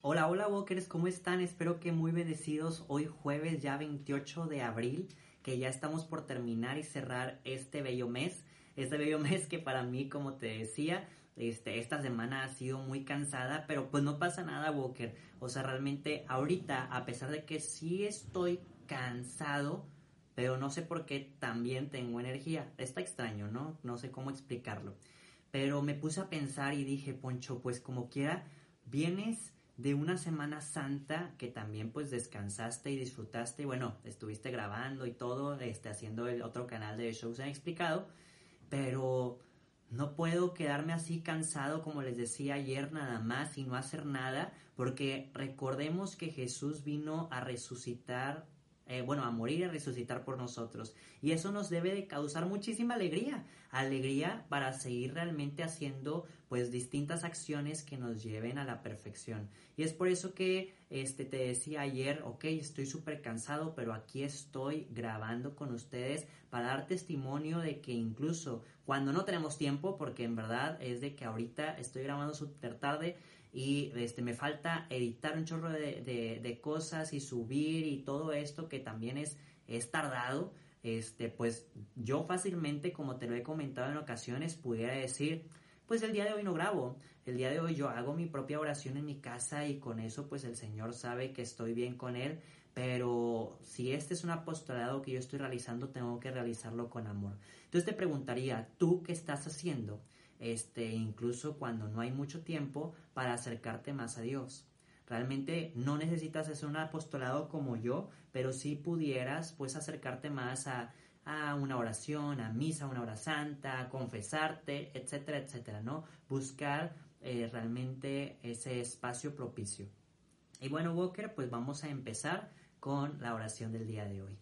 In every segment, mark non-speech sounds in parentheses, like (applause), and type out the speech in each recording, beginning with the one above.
Hola, hola Walkers, ¿cómo están? Espero que muy bendecidos hoy jueves ya 28 de abril, que ya estamos por terminar y cerrar este bello mes. Este bello (laughs) mes que para mí, como te decía, este, esta semana ha sido muy cansada, pero pues no pasa nada, Walker. O sea, realmente ahorita, a pesar de que sí estoy cansado, pero no sé por qué también tengo energía. Está extraño, ¿no? No sé cómo explicarlo. Pero me puse a pensar y dije, Poncho, pues como quiera, vienes de una Semana Santa que también pues descansaste y disfrutaste y bueno, estuviste grabando y todo, este, haciendo el otro canal de shows han explicado, pero no puedo quedarme así cansado como les decía ayer nada más y no hacer nada, porque recordemos que Jesús vino a resucitar eh, bueno, a morir y a resucitar por nosotros. Y eso nos debe de causar muchísima alegría, alegría para seguir realmente haciendo pues distintas acciones que nos lleven a la perfección. Y es por eso que este, te decía ayer, ok, estoy súper cansado, pero aquí estoy grabando con ustedes para dar testimonio de que incluso cuando no tenemos tiempo, porque en verdad es de que ahorita estoy grabando súper tarde, y este, me falta editar un chorro de, cosas y subir y todo esto que también es, es tardado, este, pues yo fácilmente, como te lo he comentado en ocasiones, pudiera decir, pues el día de hoy no grabo, el día de hoy yo hago mi propia oración en mi casa y con eso pues el Señor sabe que estoy bien con Él, pero si este es un apostolado que yo estoy realizando, tengo que realizarlo con amor. Entonces te preguntaría, ¿tú qué estás haciendo? Este, incluso cuando no hay mucho tiempo para acercarte más a Dios. Realmente no necesitas hacer un apostolado como yo, pero si pudieras pues acercarte más a, una oración, a misa, a una hora santa, confesarte, etcétera, etcétera, ¿no? Buscar eh, realmente ese espacio propicio. Y bueno, Walker, pues vamos a empezar con la oración del día de hoy.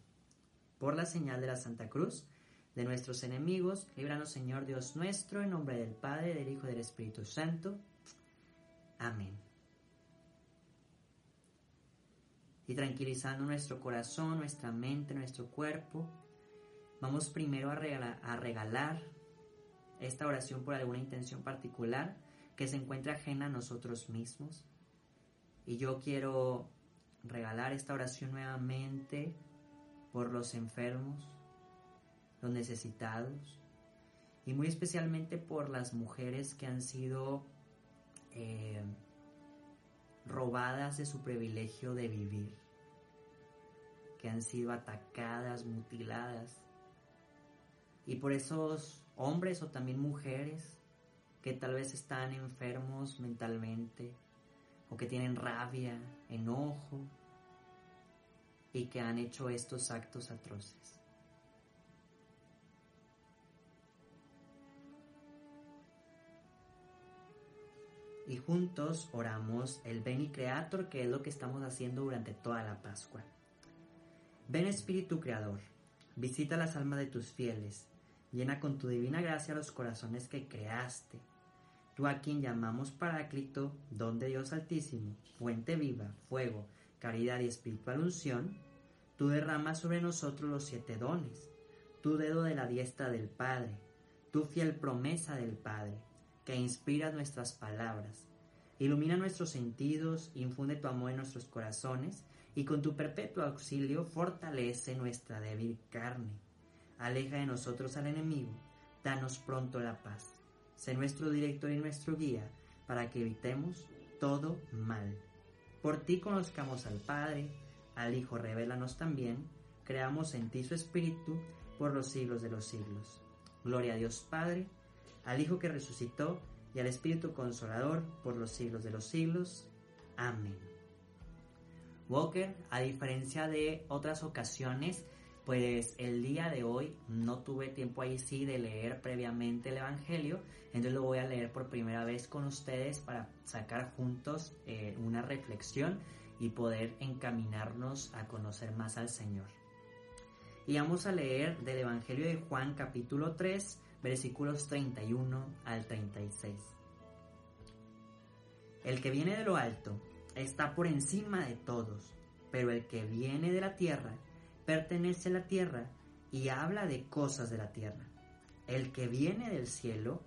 Por la señal de la Santa Cruz, de nuestros enemigos. Líbranos, Señor Dios nuestro, en nombre del Padre, del Hijo y del Espíritu Santo. Amén. Y tranquilizando nuestro corazón, nuestra mente, nuestro cuerpo, vamos primero a regalar, a regalar esta oración por alguna intención particular que se encuentre ajena a nosotros mismos. Y yo quiero regalar esta oración nuevamente por los enfermos, los necesitados y muy especialmente por las mujeres que han sido eh, robadas de su privilegio de vivir, que han sido atacadas, mutiladas, y por esos hombres o también mujeres que tal vez están enfermos mentalmente o que tienen rabia, enojo y que han hecho estos actos atroces. Y juntos oramos el Beni Creator, que es lo que estamos haciendo durante toda la Pascua. Ven Espíritu Creador, visita las almas de tus fieles, llena con tu divina gracia los corazones que creaste. Tú a quien llamamos Paráclito, don de Dios Altísimo, fuente viva, fuego, caridad y espiritual unción, tú derramas sobre nosotros los siete dones, tu dedo de la diestra del Padre, tu fiel promesa del Padre que inspira nuestras palabras. Ilumina nuestros sentidos, infunde tu amor en nuestros corazones y con tu perpetuo auxilio fortalece nuestra débil carne. Aleja de nosotros al enemigo, danos pronto la paz. Sé nuestro director y nuestro guía para que evitemos todo mal. Por ti conozcamos al Padre, al Hijo revélanos también, creamos en ti su Espíritu por los siglos de los siglos. Gloria a Dios Padre, al Hijo que resucitó y al Espíritu Consolador por los siglos de los siglos. Amén. Walker, a diferencia de otras ocasiones, pues el día de hoy no tuve tiempo ahí sí de leer previamente el Evangelio, entonces lo voy a leer por primera vez con ustedes para sacar juntos eh, una reflexión y poder encaminarnos a conocer más al Señor. Y vamos a leer del Evangelio de Juan capítulo 3, versículos 31 al 36. El que viene de lo alto está por encima de todos, pero el que viene de la tierra pertenece a la tierra y habla de cosas de la tierra. El que viene del cielo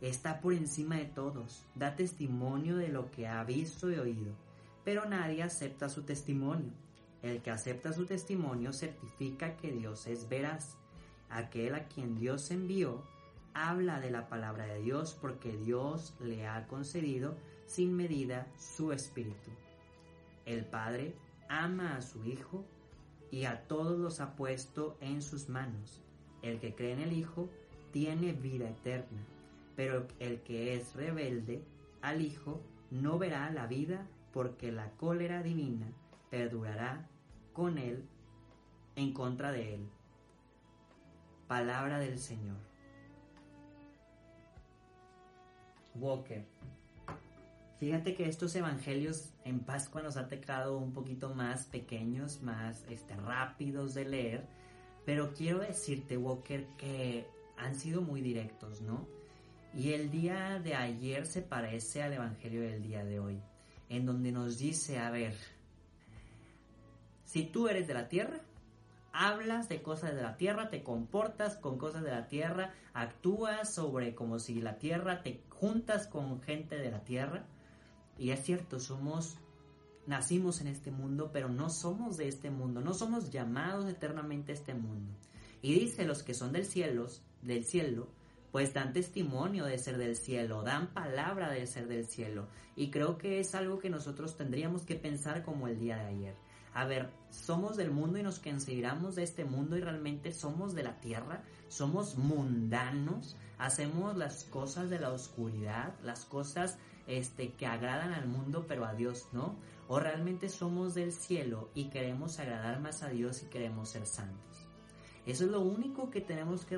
está por encima de todos, da testimonio de lo que ha visto y oído, pero nadie acepta su testimonio. El que acepta su testimonio certifica que Dios es veraz. Aquel a quien Dios envió habla de la palabra de Dios porque Dios le ha concedido sin medida su espíritu. El Padre ama a su Hijo y a todos los ha puesto en sus manos. El que cree en el Hijo tiene vida eterna, pero el que es rebelde al Hijo no verá la vida porque la cólera divina perdurará con él en contra de él. Palabra del Señor. Walker. Fíjate que estos evangelios en Pascua nos han tocado un poquito más pequeños, más este, rápidos de leer, pero quiero decirte, Walker, que han sido muy directos, ¿no? Y el día de ayer se parece al evangelio del día de hoy, en donde nos dice, a ver, si tú eres de la tierra, hablas de cosas de la tierra, te comportas con cosas de la tierra, actúas sobre como si la tierra, te juntas con gente de la tierra, y es cierto, somos, nacimos en este mundo, pero no somos de este mundo, no somos llamados eternamente a este mundo. Y dice, los que son del cielo, del cielo, pues dan testimonio de ser del cielo, dan palabra de ser del cielo. Y creo que es algo que nosotros tendríamos que pensar como el día de ayer. A ver, somos del mundo y nos consideramos de este mundo y realmente somos de la tierra, somos mundanos, hacemos las cosas de la oscuridad, las cosas este, que agradan al mundo pero a Dios no, o realmente somos del cielo y queremos agradar más a Dios y queremos ser santos. Eso es lo único que tenemos que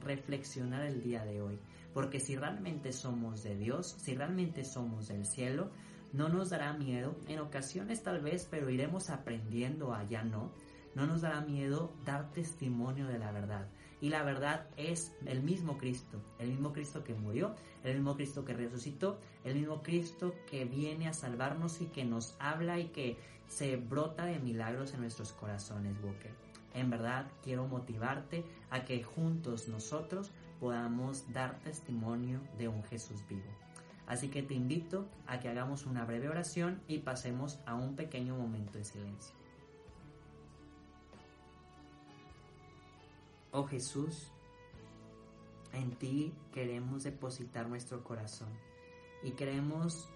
reflexionar el día de hoy, porque si realmente somos de Dios, si realmente somos del cielo, no nos dará miedo, en ocasiones tal vez, pero iremos aprendiendo allá no, no nos dará miedo dar testimonio de la verdad. Y la verdad es el mismo Cristo, el mismo Cristo que murió, el mismo Cristo que resucitó, el mismo Cristo que viene a salvarnos y que nos habla y que se brota de milagros en nuestros corazones, Walker. En verdad quiero motivarte a que juntos nosotros podamos dar testimonio de un Jesús vivo. Así que te invito a que hagamos una breve oración y pasemos a un pequeño momento de silencio. Oh Jesús, en ti queremos depositar nuestro corazón y queremos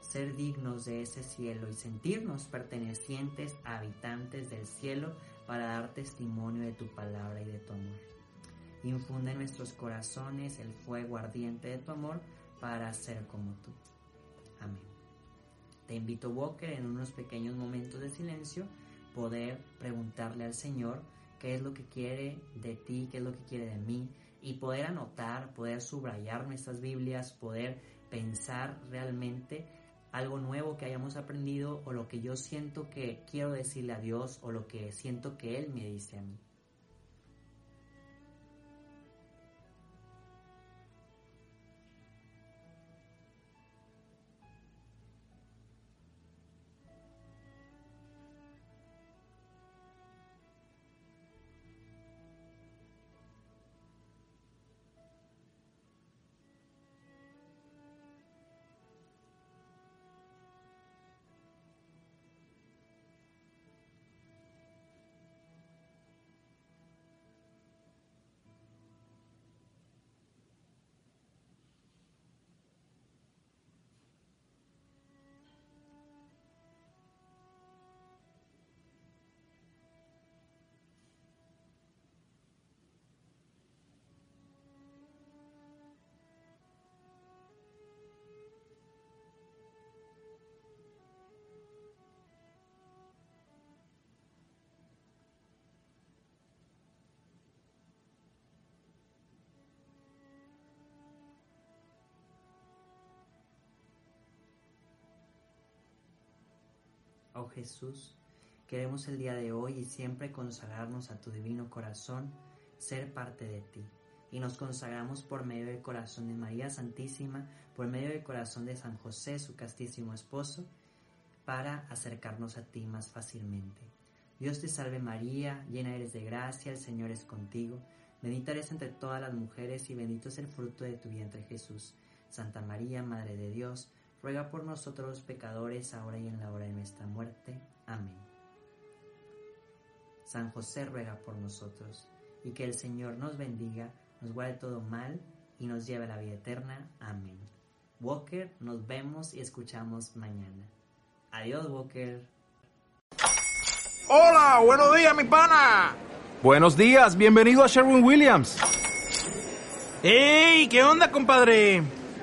ser dignos de ese cielo y sentirnos pertenecientes a habitantes del cielo para dar testimonio de tu palabra y de tu amor. Infunde en nuestros corazones el fuego ardiente de tu amor para ser como tú. Amén. Te invito, Walker, en unos pequeños momentos de silencio, poder preguntarle al Señor qué es lo que quiere de ti, qué es lo que quiere de mí, y poder anotar, poder subrayar nuestras Biblias, poder pensar realmente algo nuevo que hayamos aprendido o lo que yo siento que quiero decirle a Dios o lo que siento que Él me dice a mí. Oh Jesús, queremos el día de hoy y siempre consagrarnos a tu divino corazón, ser parte de ti. Y nos consagramos por medio del corazón de María Santísima, por medio del corazón de San José, su castísimo esposo, para acercarnos a ti más fácilmente. Dios te salve María, llena eres de gracia, el Señor es contigo, bendita eres entre todas las mujeres y bendito es el fruto de tu vientre Jesús. Santa María, Madre de Dios, ruega por nosotros los pecadores, ahora y en la hora de nuestra muerte. Amén. San José ruega por nosotros, y que el Señor nos bendiga, nos guarde todo mal y nos lleve a la vida eterna. Amén. Walker, nos vemos y escuchamos mañana. Adiós, Walker. Hola, buenos días, mi pana. Buenos días, bienvenido a Sherwin Williams. ¡Ey! ¿Qué onda, compadre?